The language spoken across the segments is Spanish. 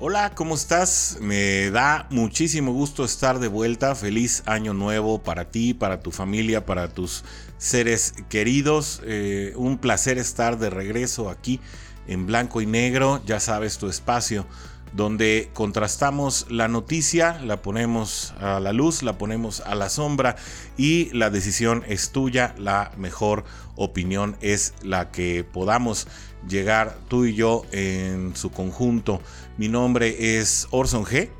Hola, ¿cómo estás? Me da muchísimo gusto estar de vuelta. Feliz año nuevo para ti, para tu familia, para tus seres queridos. Eh, un placer estar de regreso aquí en blanco y negro. Ya sabes tu espacio donde contrastamos la noticia, la ponemos a la luz, la ponemos a la sombra y la decisión es tuya, la mejor opinión es la que podamos llegar tú y yo en su conjunto. Mi nombre es Orson G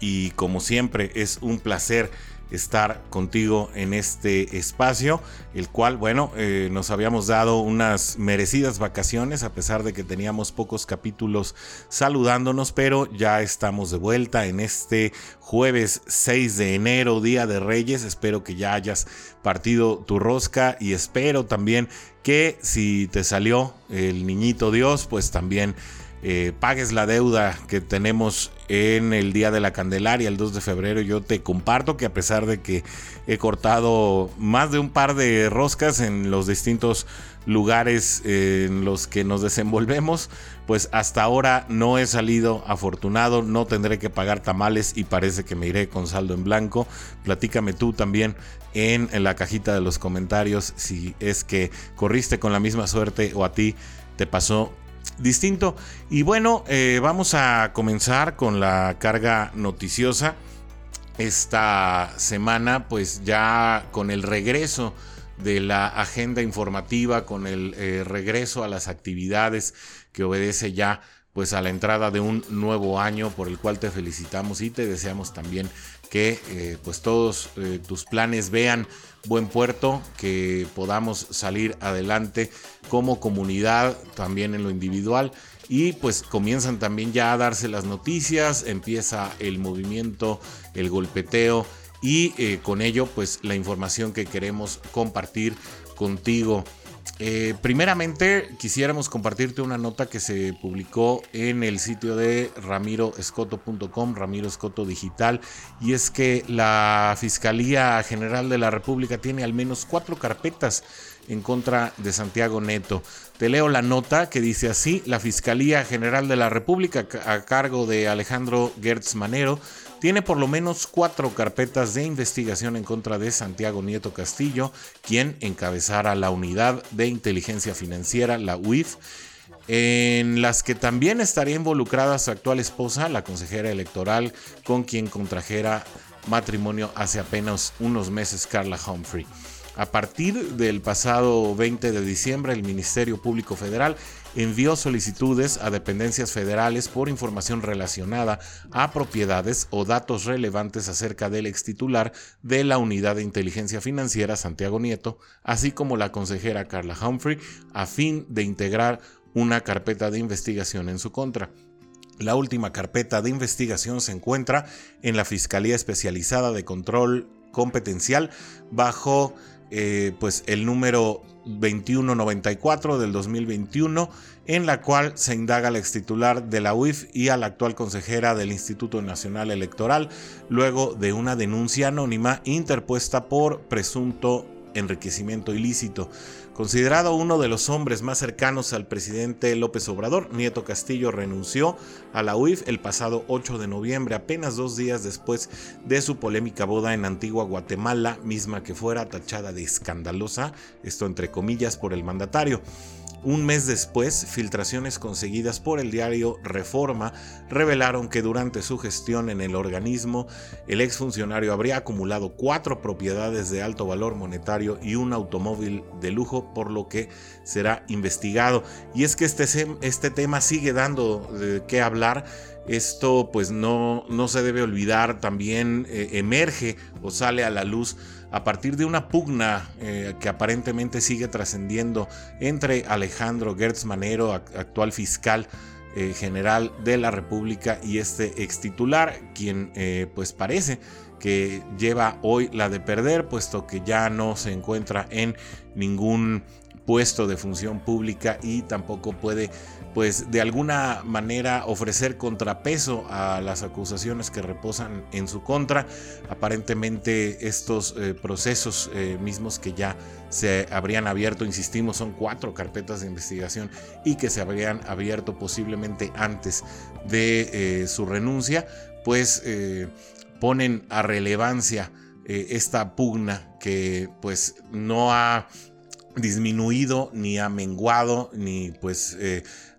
y como siempre es un placer estar contigo en este espacio, el cual, bueno, eh, nos habíamos dado unas merecidas vacaciones a pesar de que teníamos pocos capítulos saludándonos, pero ya estamos de vuelta en este jueves 6 de enero, Día de Reyes. Espero que ya hayas partido tu rosca y espero también que si te salió el niñito Dios, pues también eh, pagues la deuda que tenemos en el Día de la Candelaria, el 2 de febrero. Yo te comparto que a pesar de que he cortado más de un par de roscas en los distintos lugares en los que nos desenvolvemos, pues hasta ahora no he salido afortunado, no tendré que pagar tamales y parece que me iré con saldo en blanco. Platícame tú también en la cajita de los comentarios si es que corriste con la misma suerte o a ti te pasó distinto. Y bueno, eh, vamos a comenzar con la carga noticiosa. Esta semana, pues ya con el regreso de la agenda informativa, con el eh, regreso a las actividades que obedece ya pues a la entrada de un nuevo año por el cual te felicitamos y te deseamos también que eh, pues todos tus planes vean buen puerto, que podamos salir adelante como comunidad, también en lo individual. Y pues comienzan también ya a darse las noticias, empieza el movimiento, el golpeteo y eh, con ello pues la información que queremos compartir contigo. Eh, primeramente, quisiéramos compartirte una nota que se publicó en el sitio de ramiroescoto.com, Ramiro Escoto Digital, y es que la Fiscalía General de la República tiene al menos cuatro carpetas en contra de Santiago Neto. Te leo la nota que dice así, la Fiscalía General de la República a cargo de Alejandro Gertz Manero tiene por lo menos cuatro carpetas de investigación en contra de Santiago Nieto Castillo, quien encabezara la unidad de inteligencia financiera, la UIF, en las que también estaría involucrada su actual esposa, la consejera electoral, con quien contrajera matrimonio hace apenas unos meses, Carla Humphrey. A partir del pasado 20 de diciembre, el Ministerio Público Federal envió solicitudes a dependencias federales por información relacionada a propiedades o datos relevantes acerca del ex titular de la Unidad de Inteligencia Financiera, Santiago Nieto, así como la consejera Carla Humphrey, a fin de integrar una carpeta de investigación en su contra. La última carpeta de investigación se encuentra en la Fiscalía Especializada de Control Competencial bajo eh, pues el número 2194 del 2021, en la cual se indaga al ex titular de la UIF y a la actual consejera del Instituto Nacional Electoral, luego de una denuncia anónima interpuesta por presunto enriquecimiento ilícito. Considerado uno de los hombres más cercanos al presidente López Obrador, Nieto Castillo renunció a la UIF el pasado 8 de noviembre, apenas dos días después de su polémica boda en Antigua Guatemala, misma que fuera tachada de escandalosa, esto entre comillas, por el mandatario. Un mes después, filtraciones conseguidas por el diario Reforma revelaron que durante su gestión en el organismo, el exfuncionario habría acumulado cuatro propiedades de alto valor monetario y un automóvil de lujo, por lo que será investigado. Y es que este, este tema sigue dando de qué hablar. Esto pues no, no se debe olvidar, también eh, emerge o sale a la luz a partir de una pugna eh, que aparentemente sigue trascendiendo entre Alejandro Gertz Manero, actual fiscal eh, general de la República, y este ex titular, quien eh, pues parece que lleva hoy la de perder, puesto que ya no se encuentra en ningún puesto de función pública y tampoco puede pues de alguna manera ofrecer contrapeso a las acusaciones que reposan en su contra. Aparentemente estos eh, procesos eh, mismos que ya se habrían abierto, insistimos, son cuatro carpetas de investigación y que se habrían abierto posiblemente antes de eh, su renuncia, pues ponen a relevancia esta pugna que pues no ha disminuido ni ha menguado ni pues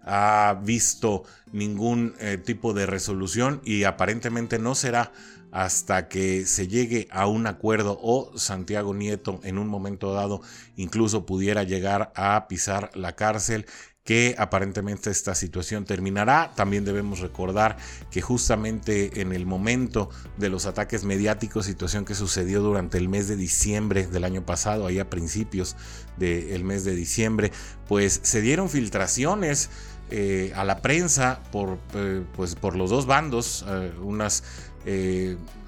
ha visto ningún eh, tipo de resolución y aparentemente no será hasta que se llegue a un acuerdo o Santiago Nieto en un momento dado incluso pudiera llegar a pisar la cárcel que aparentemente esta situación terminará. También debemos recordar que justamente en el momento de los ataques mediáticos, situación que sucedió durante el mes de diciembre del año pasado, ahí a principios del mes de diciembre, pues se dieron filtraciones eh, a la prensa por, eh, pues por los dos bandos. Eh, unas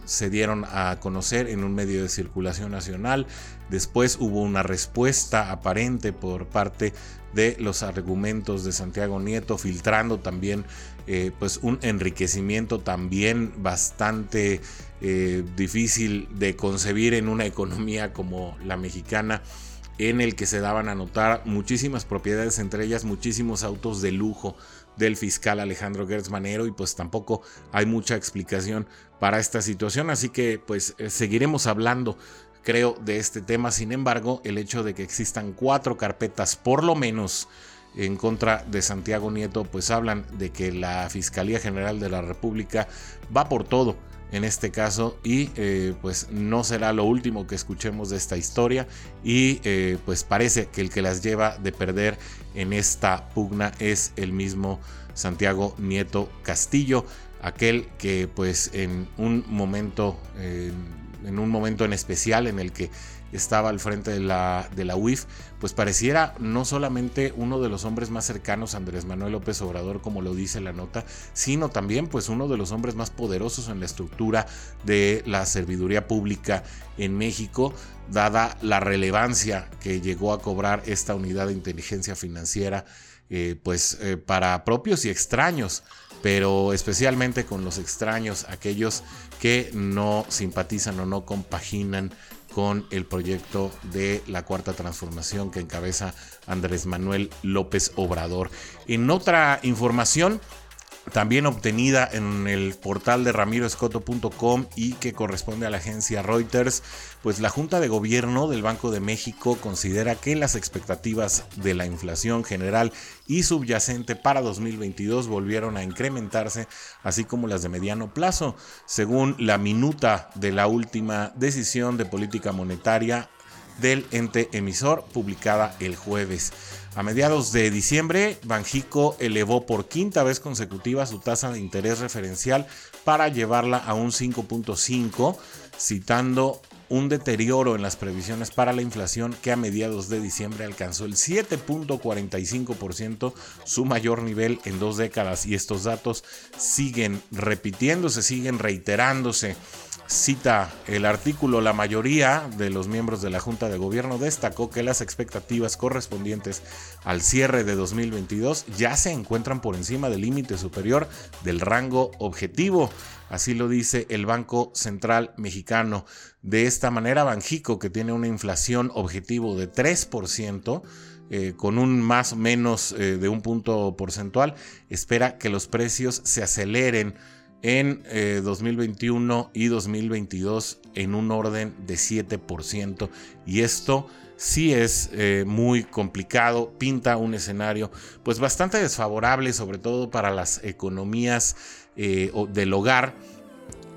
se dieron a conocer en un medio de circulación nacional. Después hubo una respuesta aparente por parte de los argumentos de Santiago Nieto, filtrando también pues un enriquecimiento también bastante difícil de concebir en una economía como la mexicana en el que se daban a notar muchísimas propiedades, entre ellas muchísimos autos de lujo del fiscal Alejandro Gertz Manero y pues tampoco hay mucha explicación para esta situación, así que pues eh, seguiremos hablando creo de este tema, sin embargo el hecho de que existan cuatro carpetas por lo menos en contra de Santiago Nieto pues hablan de que la Fiscalía General de la República va por todo en este caso y eh, pues no será lo último que escuchemos de esta historia y eh, pues parece que el que las lleva de perder en esta pugna es el mismo Santiago Nieto Castillo aquel que pues en un momento en un momento en especial en el que estaba al frente de la, de la UIF, pues pareciera no solamente uno de los hombres más cercanos a Andrés Manuel López Obrador, como lo dice la nota, sino también pues uno de los hombres más poderosos en la estructura de la serviduría pública en México, dada la relevancia que llegó a cobrar esta unidad de inteligencia financiera, eh, pues eh, para propios y extraños pero especialmente con los extraños, aquellos que no simpatizan o no compaginan con el proyecto de la cuarta transformación que encabeza Andrés Manuel López Obrador. En otra información, también obtenida en el portal de ramiroescoto.com y que corresponde a la agencia Reuters, pues la Junta de Gobierno del Banco de México considera que las expectativas de la inflación general y subyacente para 2022 volvieron a incrementarse, así como las de mediano plazo, según la minuta de la última decisión de política monetaria del ente emisor publicada el jueves. A mediados de diciembre, Banjico elevó por quinta vez consecutiva su tasa de interés referencial para llevarla a un 5.5, citando un deterioro en las previsiones para la inflación que a mediados de diciembre alcanzó el 7.45%, su mayor nivel en dos décadas. Y estos datos siguen repitiéndose, siguen reiterándose cita el artículo, la mayoría de los miembros de la Junta de Gobierno destacó que las expectativas correspondientes al cierre de 2022 ya se encuentran por encima del límite superior del rango objetivo. Así lo dice el Banco Central Mexicano. De esta manera, Banjico, que tiene una inflación objetivo de 3%, eh, con un más o menos eh, de un punto porcentual, espera que los precios se aceleren en 2021 eh, y 2022 en un orden de 7%. Y esto sí es eh, muy complicado, pinta un escenario pues bastante desfavorable, sobre todo para las economías eh, del hogar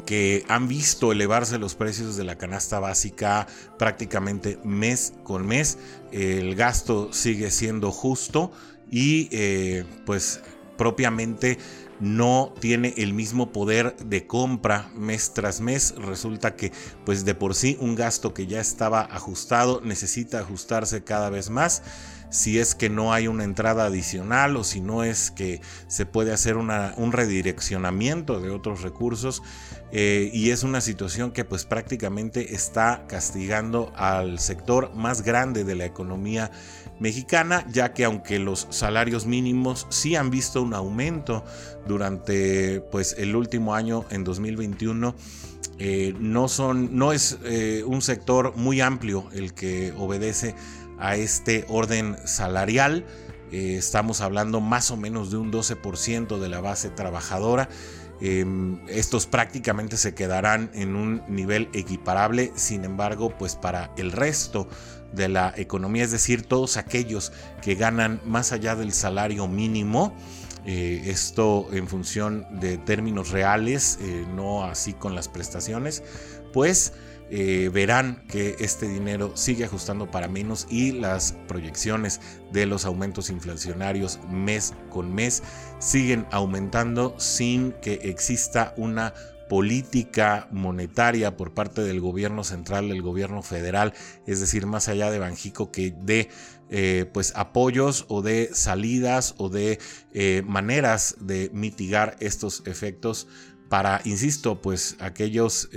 que han visto elevarse los precios de la canasta básica prácticamente mes con mes. El gasto sigue siendo justo y pues propiamente no tiene el mismo poder de compra mes tras mes. Resulta que pues de por sí un gasto que ya estaba ajustado necesita ajustarse cada vez más si es que no hay una entrada adicional o si no es que se puede hacer un redireccionamiento de otros recursos eh, y es una situación que pues prácticamente está castigando al sector más grande de la economía mexicana ya que aunque los salarios mínimos sí han visto un aumento durante pues el último año en 2021 eh, no son no es eh, un sector muy amplio el que obedece a este orden salarial. Eh, estamos hablando más o menos de un 12% de la base trabajadora. Em, estos prácticamente se quedarán en un nivel equiparable, sin embargo, pues para el resto de la economía, es decir, todos aquellos que ganan más allá del salario mínimo, eh, esto en función de términos reales, eh, no así con las prestaciones, pues eh, verán que este dinero sigue ajustando para menos y las proyecciones de los aumentos inflacionarios mes con mes siguen aumentando sin que exista una política monetaria por parte del gobierno central, del gobierno federal, es decir, más allá de Banjico que dé eh, pues apoyos o de salidas o de eh, maneras de mitigar estos efectos para, insisto, pues aquellos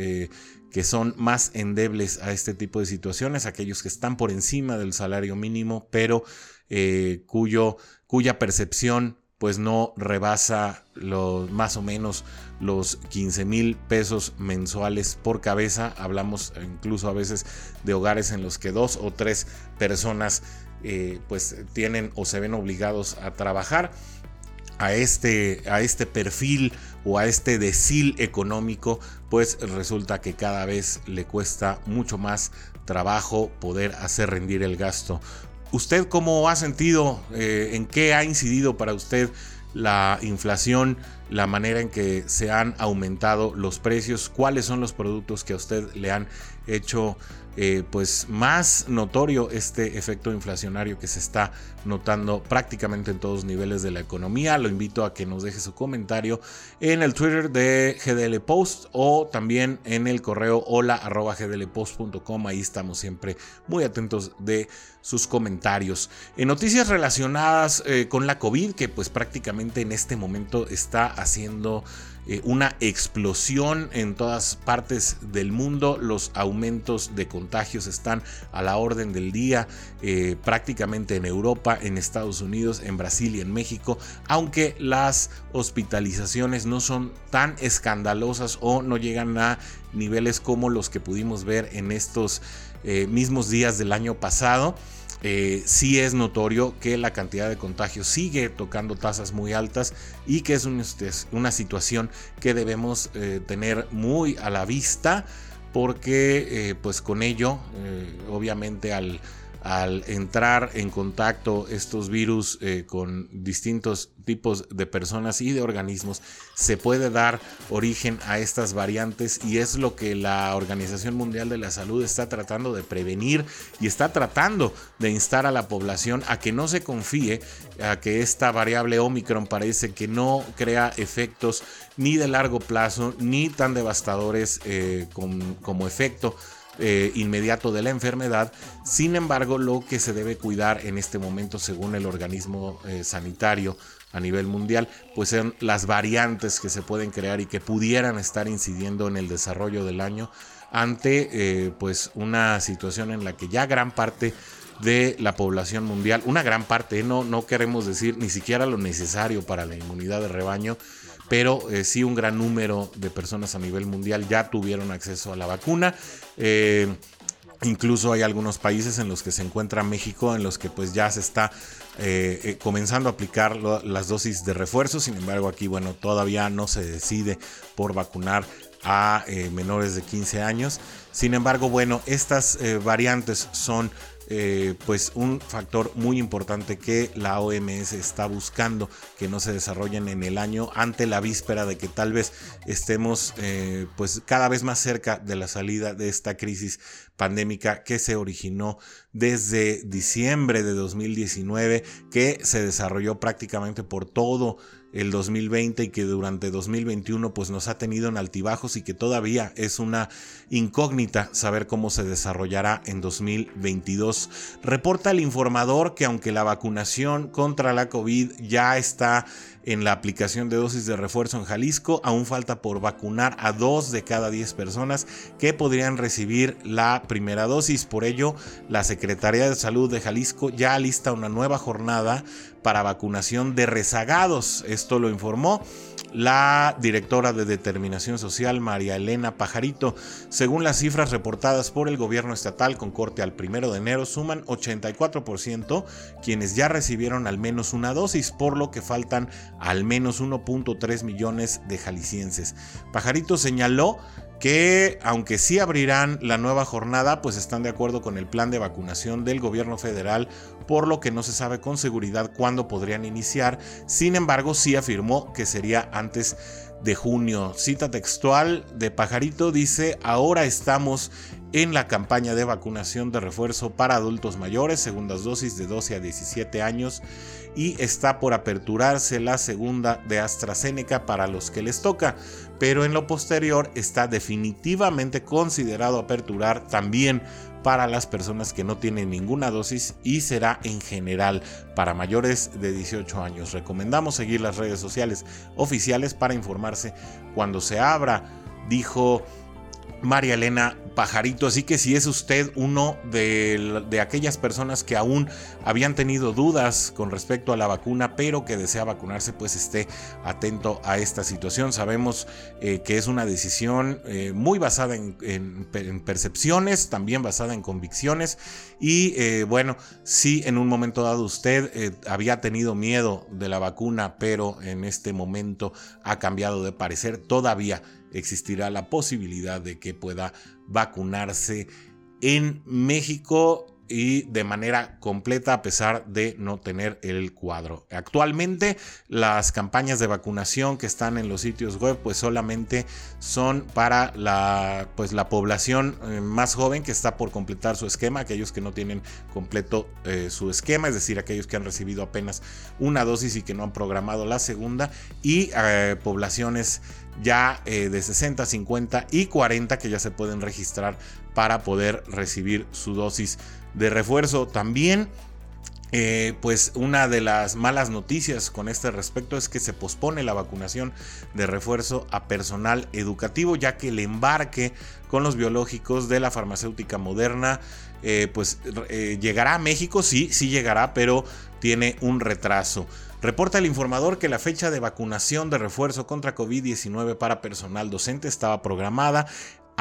que son más endebles a este tipo de situaciones, aquellos que están por encima del salario mínimo, pero eh, cuyo, cuya percepción pues no rebasa los, más o menos los 15 mil pesos mensuales por cabeza. Hablamos incluso a veces de hogares en los que dos o tres personas eh, pues tienen o se ven obligados a trabajar a este, a este perfil o a este decil económico, pues resulta que cada vez le cuesta mucho más trabajo poder hacer rendir el gasto. ¿Usted cómo ha sentido, eh, en qué ha incidido para usted la inflación, la manera en que se han aumentado los precios, cuáles son los productos que a usted le han hecho eh, pues más notorio este efecto inflacionario que se está notando prácticamente en todos niveles de la economía. Lo invito a que nos deje su comentario en el Twitter de GDL Post o también en el correo hola gdlpost.com. Ahí estamos siempre muy atentos de sus comentarios. En noticias relacionadas eh, con la COVID, que pues prácticamente en este momento está haciendo eh, una explosión en todas partes del mundo. Los aumentos de contagios están a la orden del día eh, prácticamente en Europa, en Estados Unidos, en Brasil y en México, aunque las hospitalizaciones no son tan escandalosas o no llegan a niveles como los que pudimos ver en estos eh, mismos días del año pasado. Eh, sí es notorio que la cantidad de contagios sigue tocando tasas muy altas y que es una, situación que debemos eh, tener muy a la vista porque eh, pues con ello obviamente al al entrar en contacto estos virus eh, con distintos tipos de personas y de organismos, se puede dar origen a estas variantes y es lo que la Organización Mundial de la Salud está tratando de prevenir y está tratando de instar a la población a que no se confíe a que esta variable Omicron parece que no crea efectos ni de largo plazo ni tan devastadores eh, como efecto eh, inmediato de la enfermedad. Sin embargo, lo que se debe cuidar en este momento, según el organismo eh, sanitario a nivel mundial, pues son las variantes que se pueden crear y que pudieran estar incidiendo en el desarrollo del año ante eh, pues una situación en la que ya gran parte de la población mundial, una gran parte, no, no queremos decir ni siquiera lo necesario para la inmunidad de rebaño, pero eh, sí un gran número de personas a nivel mundial ya tuvieron acceso a la vacuna. Eh, incluso hay algunos países en los que se encuentra México, en los que pues ya se está eh, comenzando a aplicar las dosis de refuerzo. Sin embargo, aquí, bueno, todavía no se decide por vacunar a menores de 15 años. Sin embargo, bueno, estas variantes son eh, pues un factor muy importante que la OMS está buscando que no se desarrollen en el año ante la víspera de que tal vez estemos eh, pues cada vez más cerca de la salida de esta crisis pandémica que se originó desde diciembre de 2019, que se desarrolló prácticamente por todo el 2020 y que durante 2021 pues nos ha tenido en altibajos y que todavía es una incógnita saber cómo se desarrollará en 2022. Reporta el informador que aunque la vacunación contra la COVID ya está en la aplicación de dosis de refuerzo en Jalisco, aún falta por vacunar a dos de cada diez personas que podrían recibir la primera dosis. Por ello, la Secretaría de Salud de Jalisco ya lista una nueva jornada para vacunación de rezagados. Esto lo informó la directora de Determinación Social, María Elena Pajarito. Según las cifras reportadas por el gobierno estatal con corte al primero de enero, suman 84% quienes ya recibieron al menos una dosis, por lo que faltan al menos 1.3 millones de jaliscienses. Pajarito señaló que aunque sí abrirán la nueva jornada, pues están de acuerdo con el plan de vacunación del gobierno federal, por lo que no se sabe con seguridad cuándo podrían iniciar. Sin embargo, sí afirmó que sería antes de junio. Cita textual de Pajarito dice, ahora estamos en la campaña de vacunación de refuerzo para adultos mayores, segundas dosis de 12 a 17 años, y está por aperturarse la segunda de AstraZeneca para los que les toca, pero en lo posterior está definitivamente considerado aperturar también para las personas que no tienen ninguna dosis y será en general para mayores de 18 años. Recomendamos seguir las redes sociales oficiales para informarse cuando se abra, dijo María Elena Así que si es usted uno de, aquellas personas que aún habían tenido dudas con respecto a la vacuna, pero que desea vacunarse, pues esté atento a esta situación. Sabemos eh, que es una decisión eh, muy basada en, percepciones, también basada en convicciones. Y eh, bueno, si en un momento dado usted había tenido miedo de la vacuna, pero en este momento ha cambiado de parecer, todavía existirá la posibilidad de que pueda vacunarse en México y de manera completa a pesar de no tener el cuadro. Actualmente las campañas de vacunación que están en los sitios web pues solamente son para la pues la población eh, más joven que está por completar su esquema, aquellos que no tienen completo eh, su esquema, es decir, aquellos que han recibido apenas una dosis y que no han programado la segunda y eh, poblaciones ya de 60, 50 y 40 que ya se pueden registrar para poder recibir su dosis de refuerzo. También, eh, pues una de las malas noticias con este respecto es que se pospone la vacunación de refuerzo a personal educativo, ya que el embarque con los biológicos de la farmacéutica moderna, eh, pues eh, llegará a México, sí, sí llegará, pero tiene un retraso. Reporta el informador que la fecha de vacunación de refuerzo contra COVID-19 para personal docente estaba programada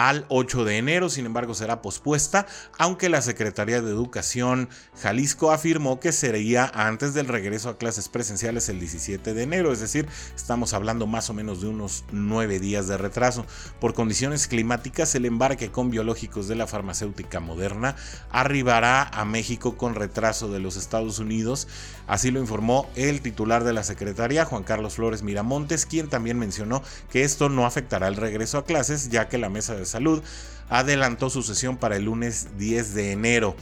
al 8 de enero, sin embargo será pospuesta, aunque la Secretaría de Educación Jalisco afirmó que sería antes del regreso a clases presenciales el 17 de enero, es decir, estamos hablando más o menos de unos nueve días de retraso. Por condiciones climáticas, el embarque con biológicos de la farmacéutica moderna arribará a México con retraso de los Estados Unidos, así lo informó el titular de la Secretaría, Juan Carlos Flores Miramontes, quien también mencionó que esto no afectará el regreso a clases, ya que la mesa de Salud adelantó su sesión para el lunes 10 de enero.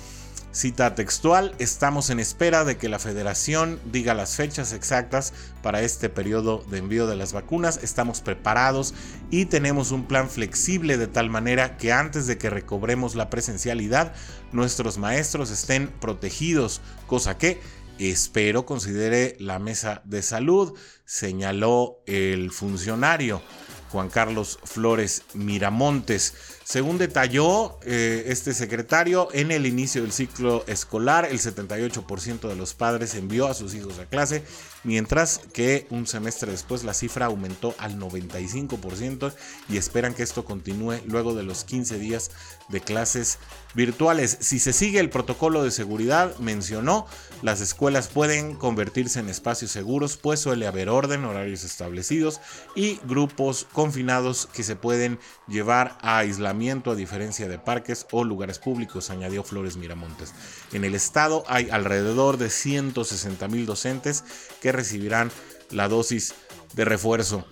Cita textual, estamos en espera de que la federación diga las fechas exactas para este periodo de envío de las vacunas. Estamos preparados y tenemos un plan flexible de tal manera que antes de que recobremos la presencialidad, nuestros maestros estén protegidos, cosa que espero considere la mesa de salud, señaló el funcionario. Juan Carlos Flores Miramontes. Según detalló eh, este secretario, en el inicio del ciclo escolar, el 78% de los padres envió a sus hijos a clase, mientras que un semestre después la cifra aumentó al 95% y esperan que esto continúe luego de los 15 días de clases virtuales. Si se sigue el protocolo de seguridad, mencionó, las escuelas pueden convertirse en espacios seguros, pues suele haber orden, horarios establecidos y grupos confinados que se pueden llevar a aislamiento a diferencia de parques o lugares públicos, añadió Flores Miramontes. En el estado hay alrededor de 160 mil docentes que recibirán la dosis de refuerzo.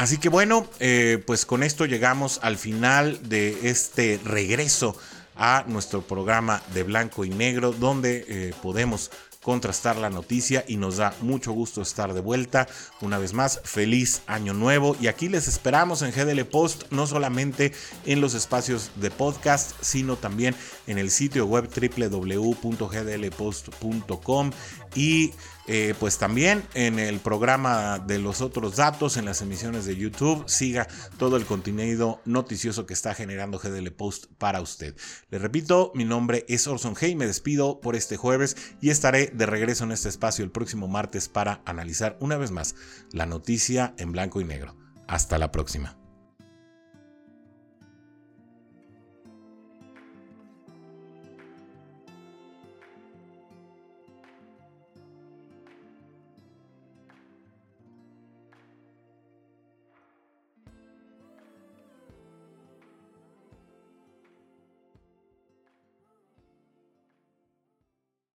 Así que bueno, eh, pues con esto llegamos al final de este regreso a nuestro programa de blanco y negro donde eh, podemos contrastar la noticia y nos da mucho gusto estar de vuelta. Una vez más, feliz año nuevo y aquí les esperamos en GDL Post, no solamente en los espacios de podcast, sino también en el sitio web www.gdlpost.com y eh, pues también en el programa de los otros datos, en las emisiones de YouTube, siga todo el contenido noticioso que está generando GDL Post para usted. Le repito, mi nombre es Orson Hey, me despido por este jueves y estaré de regreso en este espacio el próximo martes para analizar una vez más la noticia en blanco y negro. Hasta la próxima.